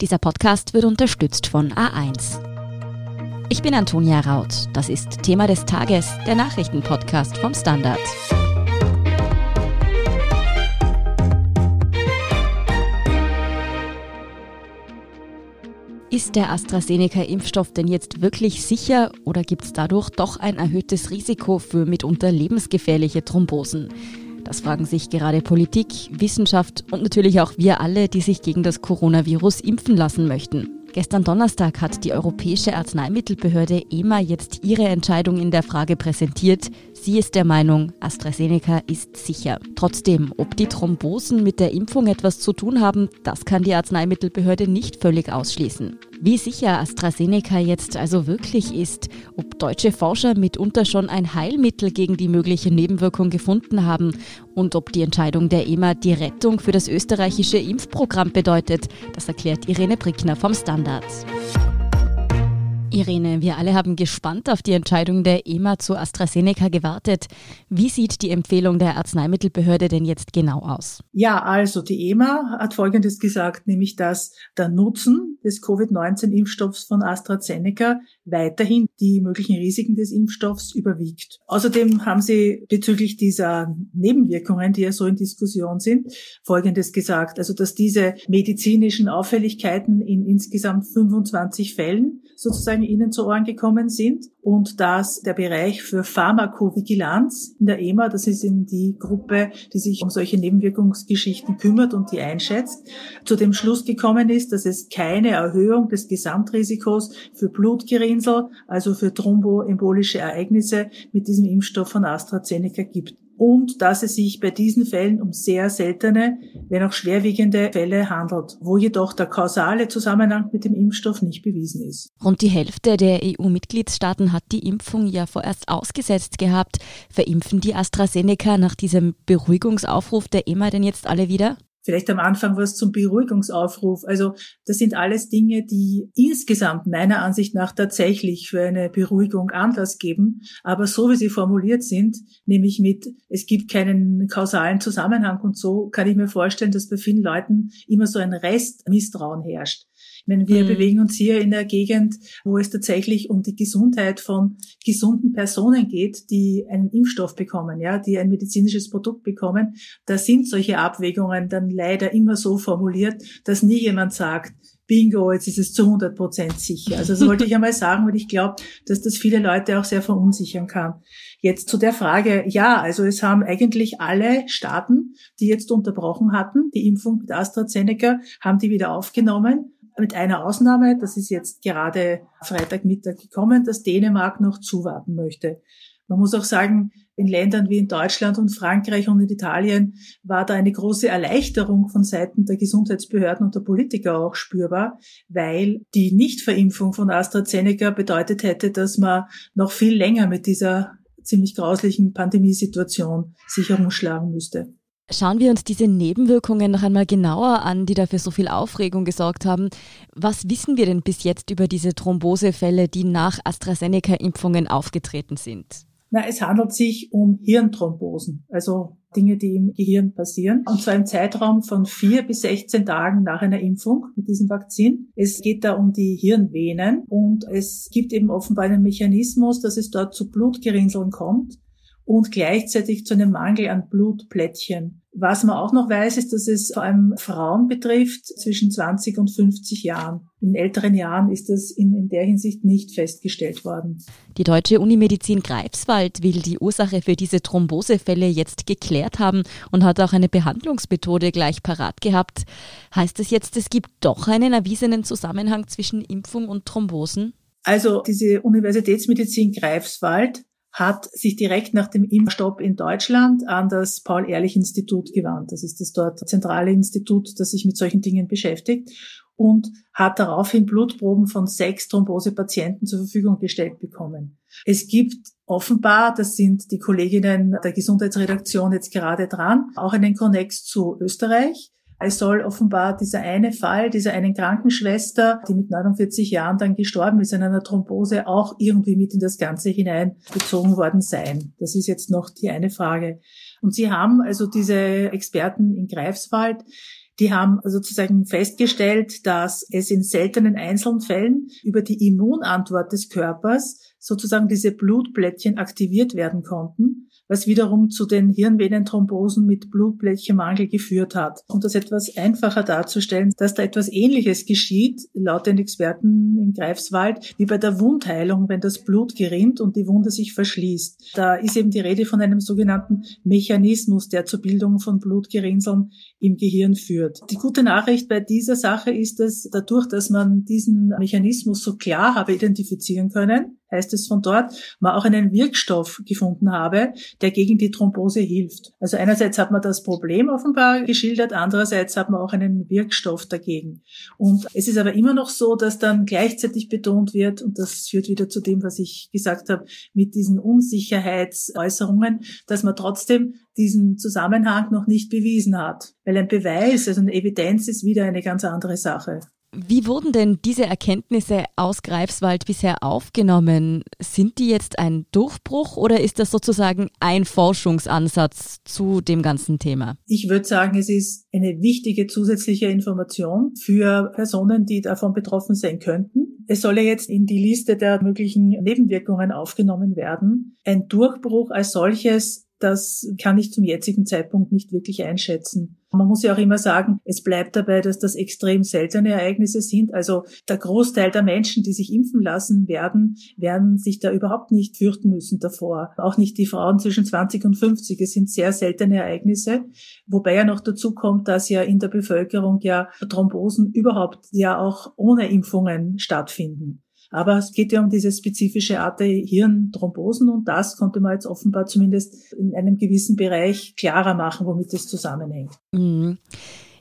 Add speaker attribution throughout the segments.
Speaker 1: Dieser Podcast wird unterstützt von A1. Ich bin Antonia Raut. Das ist Thema des Tages, der Nachrichtenpodcast vom Standard. Ist der AstraZeneca-Impfstoff denn jetzt wirklich sicher oder gibt es dadurch doch ein erhöhtes Risiko für mitunter lebensgefährliche Thrombosen? Das fragen sich gerade Politik, Wissenschaft und natürlich auch wir alle, die sich gegen das Coronavirus impfen lassen möchten. Gestern Donnerstag hat die Europäische Arzneimittelbehörde EMA jetzt ihre Entscheidung in der Frage präsentiert. Sie ist der Meinung, AstraZeneca ist sicher. Trotzdem, ob die Thrombosen mit der Impfung etwas zu tun haben, das kann die Arzneimittelbehörde nicht völlig ausschließen. Wie sicher AstraZeneca jetzt also wirklich ist, ob deutsche Forscher mitunter schon ein Heilmittel gegen die mögliche Nebenwirkung gefunden haben und ob die Entscheidung der EMA die Rettung für das österreichische Impfprogramm bedeutet, das erklärt Irene Brickner vom Standard. Irene, wir alle haben gespannt auf die Entscheidung der EMA zu AstraZeneca gewartet. Wie sieht die Empfehlung der Arzneimittelbehörde denn jetzt genau aus?
Speaker 2: Ja, also die EMA hat Folgendes gesagt, nämlich dass der Nutzen des Covid-19-Impfstoffs von AstraZeneca weiterhin die möglichen Risiken des Impfstoffs überwiegt. Außerdem haben sie bezüglich dieser Nebenwirkungen, die ja so in Diskussion sind, Folgendes gesagt, also dass diese medizinischen Auffälligkeiten in insgesamt 25 Fällen sozusagen Ihnen zu Ohren gekommen sind und dass der Bereich für Pharmakovigilanz in der EMA, das ist in die Gruppe, die sich um solche Nebenwirkungsgeschichten kümmert und die einschätzt, zu dem Schluss gekommen ist, dass es keine Erhöhung des Gesamtrisikos für Blutgerinnsel, also für thromboembolische Ereignisse mit diesem Impfstoff von AstraZeneca gibt und dass es sich bei diesen Fällen um sehr seltene, wenn auch schwerwiegende Fälle handelt, wo jedoch der kausale Zusammenhang mit dem Impfstoff nicht bewiesen ist.
Speaker 1: Rund die Hälfte der EU-Mitgliedstaaten hat die Impfung ja vorerst ausgesetzt gehabt. Verimpfen die AstraZeneca nach diesem Beruhigungsaufruf der EMA denn jetzt alle wieder?
Speaker 2: Vielleicht am Anfang was zum Beruhigungsaufruf. Also das sind alles Dinge, die insgesamt meiner Ansicht nach tatsächlich für eine Beruhigung Anlass geben. Aber so wie sie formuliert sind, nämlich mit, es gibt keinen kausalen Zusammenhang und so, kann ich mir vorstellen, dass bei vielen Leuten immer so ein Restmisstrauen herrscht. Wenn wir mhm. bewegen uns hier in der Gegend, wo es tatsächlich um die Gesundheit von gesunden Personen geht, die einen Impfstoff bekommen, ja, die ein medizinisches Produkt bekommen, da sind solche Abwägungen dann leider immer so formuliert, dass nie jemand sagt, Bingo, jetzt ist es zu 100 Prozent sicher. Also das wollte ich einmal sagen, weil ich glaube, dass das viele Leute auch sehr verunsichern kann. Jetzt zu der Frage, ja, also es haben eigentlich alle Staaten, die jetzt unterbrochen hatten, die Impfung mit AstraZeneca, haben die wieder aufgenommen mit einer Ausnahme, das ist jetzt gerade Freitagmittag gekommen, dass Dänemark noch zuwarten möchte. Man muss auch sagen, in Ländern wie in Deutschland und Frankreich und in Italien war da eine große Erleichterung von Seiten der Gesundheitsbehörden und der Politiker auch spürbar, weil die Nichtverimpfung von AstraZeneca bedeutet hätte, dass man noch viel länger mit dieser ziemlich grauslichen Pandemiesituation sich herumschlagen müsste.
Speaker 1: Schauen wir uns diese Nebenwirkungen noch einmal genauer an, die dafür so viel Aufregung gesorgt haben. Was wissen wir denn bis jetzt über diese Thrombosefälle, die nach AstraZeneca-Impfungen aufgetreten sind?
Speaker 2: Na, es handelt sich um Hirnthrombosen, also Dinge, die im Gehirn passieren. Und zwar im Zeitraum von vier bis 16 Tagen nach einer Impfung mit diesem Vakzin. Es geht da um die Hirnvenen und es gibt eben offenbar einen Mechanismus, dass es dort zu Blutgerinnseln kommt und gleichzeitig zu einem Mangel an Blutplättchen. Was man auch noch weiß, ist, dass es vor allem Frauen betrifft zwischen 20 und 50 Jahren. In älteren Jahren ist das in, in der Hinsicht nicht festgestellt worden.
Speaker 1: Die Deutsche Unimedizin Greifswald will die Ursache für diese Thrombosefälle jetzt geklärt haben und hat auch eine Behandlungsmethode gleich parat gehabt. Heißt das jetzt, es gibt doch einen erwiesenen Zusammenhang zwischen Impfung und Thrombosen?
Speaker 2: Also diese Universitätsmedizin Greifswald hat sich direkt nach dem Impfstopp in Deutschland an das Paul-Ehrlich-Institut gewandt. Das ist das dort zentrale Institut, das sich mit solchen Dingen beschäftigt und hat daraufhin Blutproben von sechs Thrombosepatienten zur Verfügung gestellt bekommen. Es gibt offenbar, das sind die Kolleginnen der Gesundheitsredaktion jetzt gerade dran, auch einen Konnex zu Österreich. Es soll offenbar dieser eine Fall dieser einen Krankenschwester, die mit 49 Jahren dann gestorben ist an einer Thrombose, auch irgendwie mit in das Ganze hineinbezogen worden sein. Das ist jetzt noch die eine Frage. Und Sie haben also diese Experten in Greifswald, Die haben sozusagen festgestellt, dass es in seltenen Einzelfällen über die Immunantwort des Körpers sozusagen diese Blutplättchen aktiviert werden konnten was wiederum zu den Hirnvenenthrombosen mit Blutplättchenmangel geführt hat. Um das etwas einfacher darzustellen, dass da etwas Ähnliches geschieht, laut den Experten in Greifswald, wie bei der Wundheilung, wenn das Blut gerinnt und die Wunde sich verschließt. Da ist eben die Rede von einem sogenannten Mechanismus, der zur Bildung von Blutgerinnseln im Gehirn führt. Die gute Nachricht bei dieser Sache ist, dass dadurch, dass man diesen Mechanismus so klar habe identifizieren können, heißt es von dort, man auch einen Wirkstoff gefunden habe, der gegen die Thrombose hilft. Also einerseits hat man das Problem offenbar geschildert, andererseits hat man auch einen Wirkstoff dagegen. Und es ist aber immer noch so, dass dann gleichzeitig betont wird, und das führt wieder zu dem, was ich gesagt habe, mit diesen Unsicherheitsäußerungen, dass man trotzdem diesen Zusammenhang noch nicht bewiesen hat. Weil ein Beweis, also eine Evidenz ist wieder eine ganz andere Sache.
Speaker 1: Wie wurden denn diese Erkenntnisse aus Greifswald bisher aufgenommen? Sind die jetzt ein Durchbruch oder ist das sozusagen ein Forschungsansatz zu dem ganzen Thema?
Speaker 2: Ich würde sagen, es ist eine wichtige zusätzliche Information für Personen, die davon betroffen sein könnten. Es soll ja jetzt in die Liste der möglichen Nebenwirkungen aufgenommen werden. Ein Durchbruch als solches das kann ich zum jetzigen Zeitpunkt nicht wirklich einschätzen. Man muss ja auch immer sagen, es bleibt dabei, dass das extrem seltene Ereignisse sind. Also der Großteil der Menschen, die sich impfen lassen werden, werden sich da überhaupt nicht fürchten müssen davor. Auch nicht die Frauen zwischen 20 und 50. Es sind sehr seltene Ereignisse. Wobei ja noch dazu kommt, dass ja in der Bevölkerung ja Thrombosen überhaupt ja auch ohne Impfungen stattfinden. Aber es geht ja um diese spezifische Art der Hirnthrombosen und das konnte man jetzt offenbar zumindest in einem gewissen Bereich klarer machen, womit es zusammenhängt.
Speaker 1: Mhm.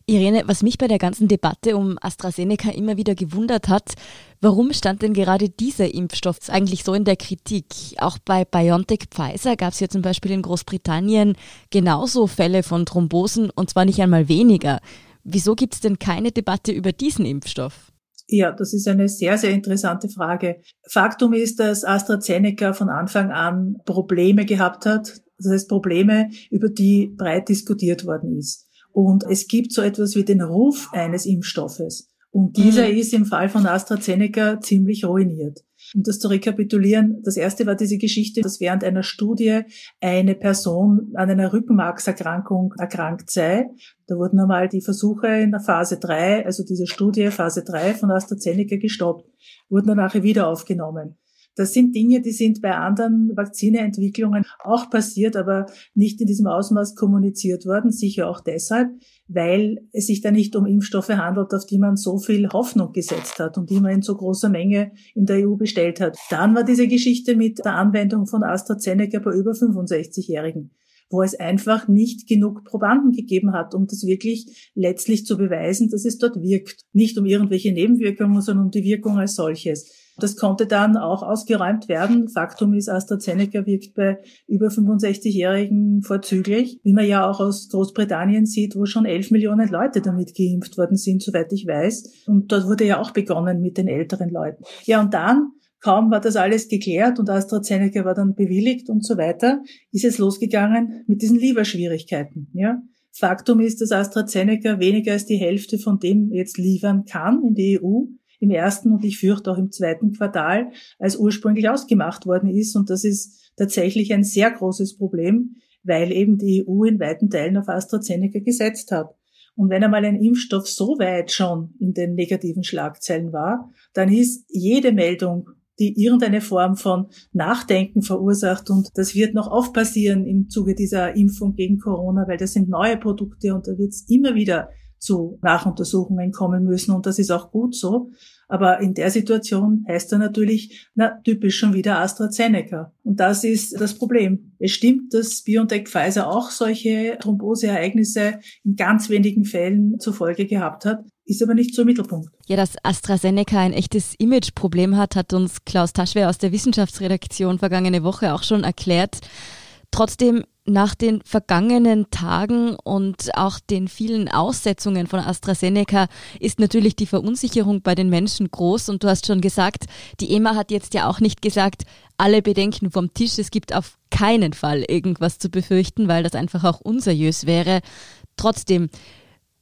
Speaker 1: Irene, was mich bei der ganzen Debatte um AstraZeneca immer wieder gewundert hat, warum stand denn gerade dieser Impfstoff eigentlich so in der Kritik? Auch bei BioNTech Pfizer gab es ja zum Beispiel in Großbritannien genauso Fälle von Thrombosen und zwar nicht einmal weniger. Wieso gibt es denn keine Debatte über diesen Impfstoff?
Speaker 2: Ja, das ist eine sehr, sehr interessante Frage. Faktum ist, dass AstraZeneca von Anfang an Probleme gehabt hat. Das heißt Probleme, über die breit diskutiert worden ist. Und es gibt so etwas wie den Ruf eines Impfstoffes. Und dieser mhm. ist im Fall von AstraZeneca ziemlich ruiniert. Um das zu rekapitulieren, das erste war diese Geschichte, dass während einer Studie eine Person an einer Rückenmarkserkrankung erkrankt sei. Da wurden einmal die Versuche in der Phase 3, also diese Studie Phase 3 von AstraZeneca gestoppt, wurden dann nachher wieder aufgenommen. Das sind Dinge, die sind bei anderen Vakzineentwicklungen auch passiert, aber nicht in diesem Ausmaß kommuniziert worden, sicher auch deshalb, weil es sich da nicht um Impfstoffe handelt, auf die man so viel Hoffnung gesetzt hat und die man in so großer Menge in der EU bestellt hat. Dann war diese Geschichte mit der Anwendung von AstraZeneca bei über 65-Jährigen wo es einfach nicht genug Probanden gegeben hat, um das wirklich letztlich zu beweisen, dass es dort wirkt. Nicht um irgendwelche Nebenwirkungen, sondern um die Wirkung als solches. Das konnte dann auch ausgeräumt werden. Faktum ist, AstraZeneca wirkt bei über 65-Jährigen vorzüglich, wie man ja auch aus Großbritannien sieht, wo schon 11 Millionen Leute damit geimpft worden sind, soweit ich weiß. Und dort wurde ja auch begonnen mit den älteren Leuten. Ja, und dann Kaum war das alles geklärt und AstraZeneca war dann bewilligt und so weiter, ist es losgegangen mit diesen Lieferschwierigkeiten. Ja? Faktum ist, dass AstraZeneca weniger als die Hälfte von dem jetzt liefern kann in die EU im ersten und ich fürchte auch im zweiten Quartal, als ursprünglich ausgemacht worden ist. Und das ist tatsächlich ein sehr großes Problem, weil eben die EU in weiten Teilen auf AstraZeneca gesetzt hat. Und wenn einmal ein Impfstoff so weit schon in den negativen Schlagzeilen war, dann ist jede Meldung, die irgendeine Form von Nachdenken verursacht. Und das wird noch oft passieren im Zuge dieser Impfung gegen Corona, weil das sind neue Produkte und da wird es immer wieder zu Nachuntersuchungen kommen müssen und das ist auch gut so. Aber in der Situation heißt er natürlich, na, typisch schon wieder AstraZeneca. Und das ist das Problem. Es stimmt, dass BioNTech Pfizer auch solche Thromboseereignisse in ganz wenigen Fällen zur Folge gehabt hat, ist aber nicht so im Mittelpunkt.
Speaker 1: Ja, dass AstraZeneca ein echtes Imageproblem hat, hat uns Klaus Taschwer aus der Wissenschaftsredaktion vergangene Woche auch schon erklärt. Trotzdem nach den vergangenen Tagen und auch den vielen Aussetzungen von AstraZeneca ist natürlich die Verunsicherung bei den Menschen groß. Und du hast schon gesagt, die EMA hat jetzt ja auch nicht gesagt, alle Bedenken vom Tisch. Es gibt auf keinen Fall irgendwas zu befürchten, weil das einfach auch unseriös wäre. Trotzdem,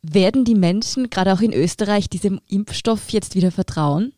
Speaker 1: Werden die Menschen, gerade auch in Österreich, diesem Impfstoff jetzt wieder vertrauen?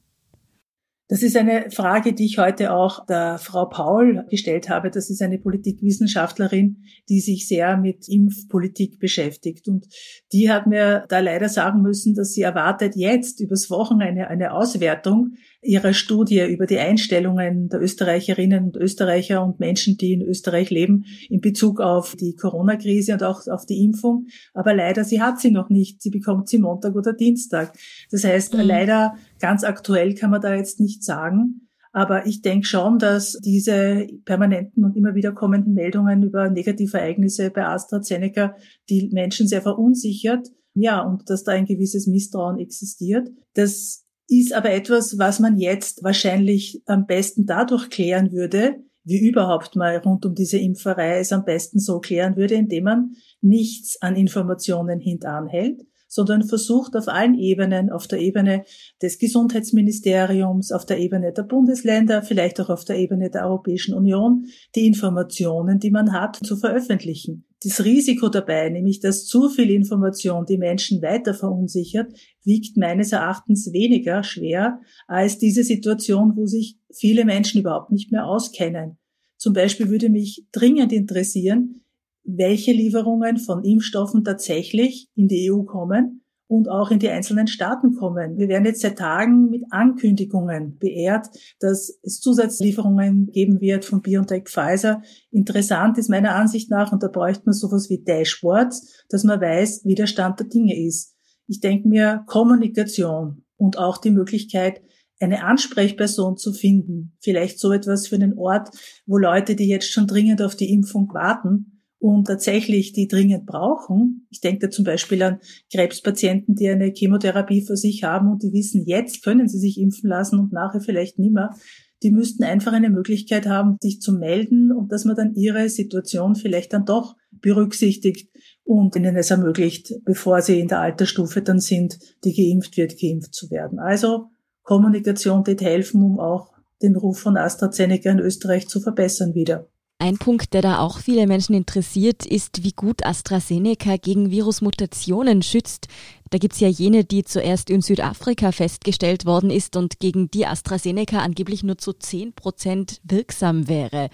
Speaker 2: Das ist eine Frage, die ich heute auch der Frau Paul gestellt habe. Das ist eine Politikwissenschaftlerin, die sich sehr mit Impfpolitik beschäftigt. Und die hat mir da leider sagen müssen, dass sie erwartet jetzt übers Wochenende eine Auswertung ihrer Studie über die Einstellungen der Österreicherinnen und Österreicher und Menschen, die in Österreich leben, in Bezug auf die Corona-Krise und auch auf die Impfung. Aber leider, sie hat sie noch nicht. Sie bekommt sie Montag oder Dienstag. Das heißt, mhm. leider ganz aktuell kann man da jetzt nicht sagen. Aber ich denke schon, dass diese permanenten und immer wieder kommenden Meldungen über negative Ereignisse bei AstraZeneca die Menschen sehr verunsichert. Ja, und dass da ein gewisses Misstrauen existiert. Das ist aber etwas, was man jetzt wahrscheinlich am besten dadurch klären würde, wie überhaupt mal rund um diese Impferei es am besten so klären würde, indem man nichts an Informationen hintanhält, sondern versucht auf allen Ebenen, auf der Ebene des Gesundheitsministeriums, auf der Ebene der Bundesländer, vielleicht auch auf der Ebene der Europäischen Union, die Informationen, die man hat, zu veröffentlichen. Das Risiko dabei, nämlich dass zu viel Information die Menschen weiter verunsichert, wiegt meines Erachtens weniger schwer als diese Situation, wo sich viele Menschen überhaupt nicht mehr auskennen. Zum Beispiel würde mich dringend interessieren, welche Lieferungen von Impfstoffen tatsächlich in die EU kommen und auch in die einzelnen Staaten kommen. Wir werden jetzt seit Tagen mit Ankündigungen beehrt, dass es Zusatzlieferungen geben wird von BioNTech Pfizer. Interessant ist meiner Ansicht nach, und da bräuchte man sowas wie Dashboards, dass man weiß, wie der Stand der Dinge ist. Ich denke mir, Kommunikation und auch die Möglichkeit, eine Ansprechperson zu finden, vielleicht so etwas für einen Ort, wo Leute, die jetzt schon dringend auf die Impfung warten, und tatsächlich die dringend brauchen. Ich denke da zum Beispiel an Krebspatienten, die eine Chemotherapie für sich haben und die wissen, jetzt können sie sich impfen lassen und nachher vielleicht nimmer. Die müssten einfach eine Möglichkeit haben, sich zu melden und dass man dann ihre Situation vielleicht dann doch berücksichtigt und ihnen es ermöglicht, bevor sie in der Altersstufe dann sind, die geimpft wird, geimpft zu werden. Also Kommunikation wird helfen, um auch den Ruf von AstraZeneca in Österreich zu verbessern wieder.
Speaker 1: Ein Punkt, der da auch viele Menschen interessiert, ist, wie gut AstraZeneca gegen Virusmutationen schützt. Da gibt's ja jene, die zuerst in Südafrika festgestellt worden ist und gegen die AstraZeneca angeblich nur zu 10 Prozent wirksam wäre.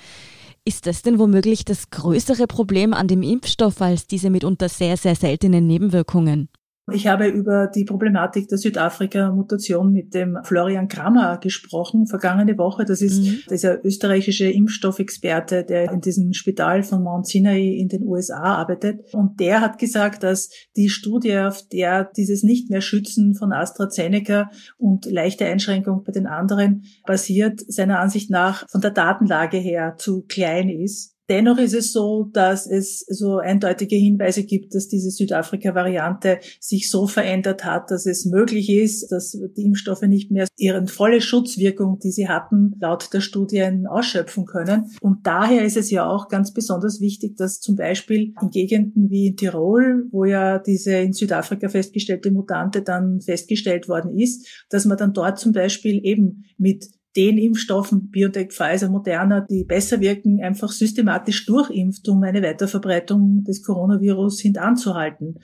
Speaker 1: Ist das denn womöglich das größere Problem an dem Impfstoff als diese mitunter sehr, sehr seltenen Nebenwirkungen?
Speaker 2: Ich habe über die Problematik der Südafrika-Mutation mit dem Florian Krammer gesprochen, vergangene Woche. Das ist mhm. dieser österreichische Impfstoffexperte, der in diesem Spital von Mount Sinai in den USA arbeitet. Und der hat gesagt, dass die Studie, auf der dieses nicht mehr Schützen von AstraZeneca und leichte Einschränkung bei den anderen basiert, seiner Ansicht nach von der Datenlage her zu klein ist Dennoch ist es so, dass es so eindeutige Hinweise gibt, dass diese Südafrika-Variante sich so verändert hat, dass es möglich ist, dass die Impfstoffe nicht mehr ihre volle Schutzwirkung, die sie hatten, laut der Studien ausschöpfen können. Und daher ist es ja auch ganz besonders wichtig, dass zum Beispiel in Gegenden wie in Tirol, wo ja diese in Südafrika festgestellte Mutante dann festgestellt worden ist, dass man dann dort zum Beispiel eben mit den Impfstoffen, Biotech, Pfizer, Moderna, die besser wirken, einfach systematisch durchimpft, um eine Weiterverbreitung des Coronavirus hintanzuhalten.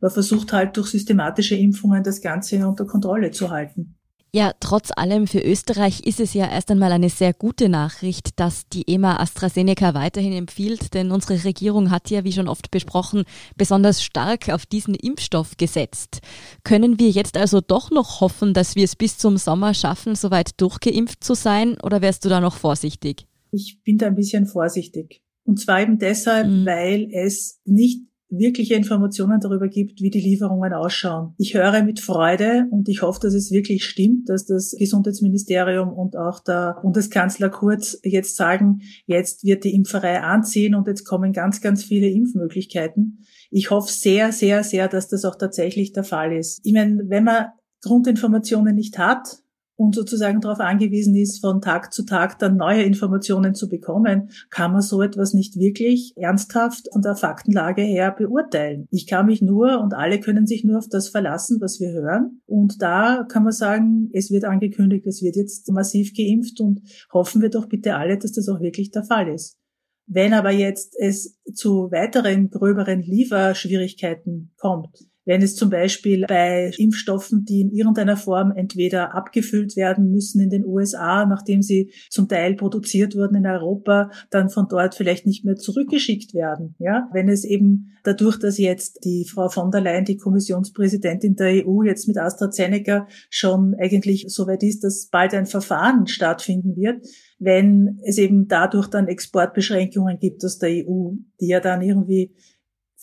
Speaker 2: Man versucht halt durch systematische Impfungen das Ganze unter Kontrolle zu halten.
Speaker 1: Ja, trotz allem für Österreich ist es ja erst einmal eine sehr gute Nachricht, dass die EMA AstraZeneca weiterhin empfiehlt, denn unsere Regierung hat ja, wie schon oft besprochen, besonders stark auf diesen Impfstoff gesetzt. Können wir jetzt also doch noch hoffen, dass wir es bis zum Sommer schaffen, soweit durchgeimpft zu sein, oder wärst du da noch vorsichtig?
Speaker 2: Ich bin da ein bisschen vorsichtig. Und zwar eben deshalb, mhm. weil es nicht wirkliche Informationen darüber gibt, wie die Lieferungen ausschauen. Ich höre mit Freude und ich hoffe, dass es wirklich stimmt, dass das Gesundheitsministerium und auch der Bundeskanzler Kurz jetzt sagen, jetzt wird die Impferei anziehen und jetzt kommen ganz, ganz viele Impfmöglichkeiten. Ich hoffe sehr, sehr, sehr, dass das auch tatsächlich der Fall ist. Ich meine, wenn man Grundinformationen nicht hat, und sozusagen darauf angewiesen ist, von Tag zu Tag dann neue Informationen zu bekommen, kann man so etwas nicht wirklich ernsthaft von der Faktenlage her beurteilen. Ich kann mich nur und alle können sich nur auf das verlassen, was wir hören. Und da kann man sagen, es wird angekündigt, es wird jetzt massiv geimpft und hoffen wir doch bitte alle, dass das auch wirklich der Fall ist. Wenn aber jetzt es zu weiteren gröberen Lieferschwierigkeiten kommt, wenn es zum Beispiel bei Impfstoffen, die in irgendeiner Form entweder abgefüllt werden müssen in den USA, nachdem sie zum Teil produziert wurden in Europa, dann von dort vielleicht nicht mehr zurückgeschickt werden. Ja, wenn es eben dadurch, dass jetzt die Frau von der Leyen, die Kommissionspräsidentin der EU, jetzt mit AstraZeneca schon eigentlich soweit ist, dass bald ein Verfahren stattfinden wird, wenn es eben dadurch dann Exportbeschränkungen gibt aus der EU, die ja dann irgendwie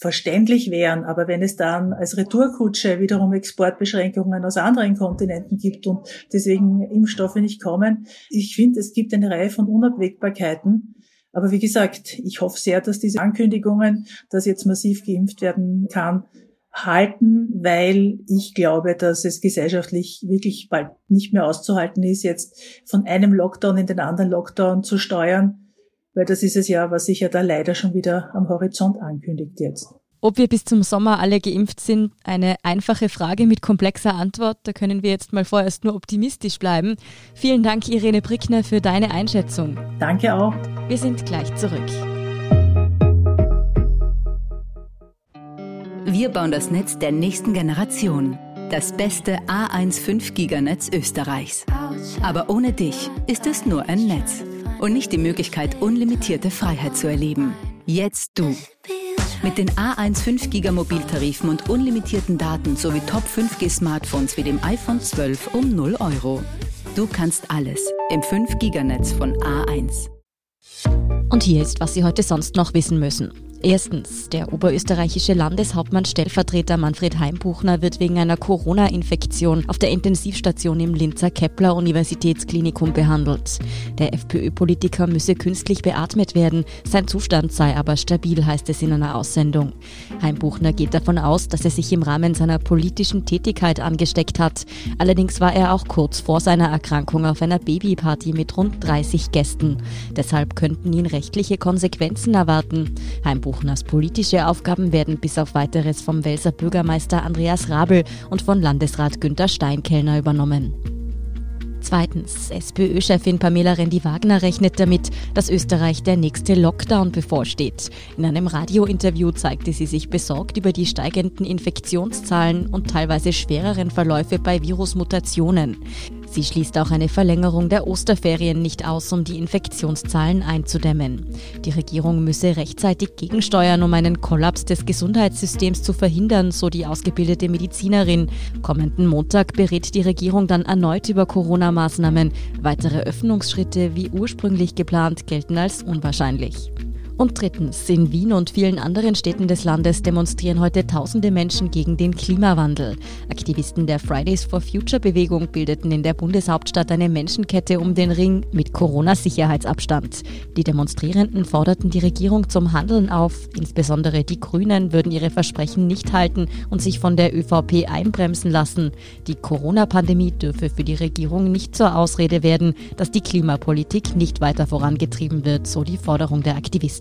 Speaker 2: verständlich wären. Aber wenn es dann als Retourkutsche wiederum Exportbeschränkungen aus anderen Kontinenten gibt und deswegen Impfstoffe nicht kommen, ich finde, es gibt eine Reihe von Unabwägbarkeiten. Aber wie gesagt, ich hoffe sehr, dass diese Ankündigungen, dass jetzt massiv geimpft werden kann, halten, weil ich glaube, dass es gesellschaftlich wirklich bald nicht mehr auszuhalten ist, jetzt von einem Lockdown in den anderen Lockdown zu steuern weil das ist es ja, was sich ja da leider schon wieder am Horizont ankündigt jetzt.
Speaker 1: Ob wir bis zum Sommer alle geimpft sind, eine einfache Frage mit komplexer Antwort. Da können wir jetzt mal vorerst nur optimistisch bleiben. Vielen Dank, Irene Brickner, für deine Einschätzung.
Speaker 2: Danke auch.
Speaker 1: Wir sind gleich zurück.
Speaker 3: Wir bauen das Netz der nächsten Generation. Das beste A1 5 Giganetz Österreichs. Aber ohne dich ist es nur ein Netz und nicht die Möglichkeit, unlimitierte Freiheit zu erleben. Jetzt du. Mit den A1 5 Giga Mobiltarifen und unlimitierten Daten sowie Top 5G Smartphones wie dem iPhone 12 um 0 Euro. Du kannst alles im 5 Giganetz von A1.
Speaker 1: Und hier ist, was Sie heute sonst noch wissen müssen. Erstens, der oberösterreichische Landeshauptmann Stellvertreter Manfred Heimbuchner wird wegen einer Corona-Infektion auf der Intensivstation im Linzer Kepler Universitätsklinikum behandelt. Der FPÖ-Politiker müsse künstlich beatmet werden, sein Zustand sei aber stabil, heißt es in einer Aussendung. Heimbuchner geht davon aus, dass er sich im Rahmen seiner politischen Tätigkeit angesteckt hat. Allerdings war er auch kurz vor seiner Erkrankung auf einer Babyparty mit rund 30 Gästen. Deshalb könnten ihn rechtliche Konsequenzen erwarten. Heimbuchner Buchners politische Aufgaben werden bis auf weiteres vom Welser Bürgermeister Andreas Rabel und von Landesrat Günter Steinkellner übernommen. Zweitens, SPÖ-Chefin Pamela Rendi-Wagner rechnet damit, dass Österreich der nächste Lockdown bevorsteht. In einem Radiointerview zeigte sie sich besorgt über die steigenden Infektionszahlen und teilweise schwereren Verläufe bei Virusmutationen. Sie schließt auch eine Verlängerung der Osterferien nicht aus, um die Infektionszahlen einzudämmen. Die Regierung müsse rechtzeitig gegensteuern, um einen Kollaps des Gesundheitssystems zu verhindern, so die ausgebildete Medizinerin. Kommenden Montag berät die Regierung dann erneut über Corona-Maßnahmen. Weitere Öffnungsschritte wie ursprünglich geplant gelten als unwahrscheinlich. Und drittens, in Wien und vielen anderen Städten des Landes demonstrieren heute tausende Menschen gegen den Klimawandel. Aktivisten der Fridays for Future Bewegung bildeten in der Bundeshauptstadt eine Menschenkette um den Ring mit Corona-Sicherheitsabstand. Die Demonstrierenden forderten die Regierung zum Handeln auf. Insbesondere die Grünen würden ihre Versprechen nicht halten und sich von der ÖVP einbremsen lassen. Die Corona-Pandemie dürfe für die Regierung nicht zur Ausrede werden, dass die Klimapolitik nicht weiter vorangetrieben wird, so die Forderung der Aktivisten.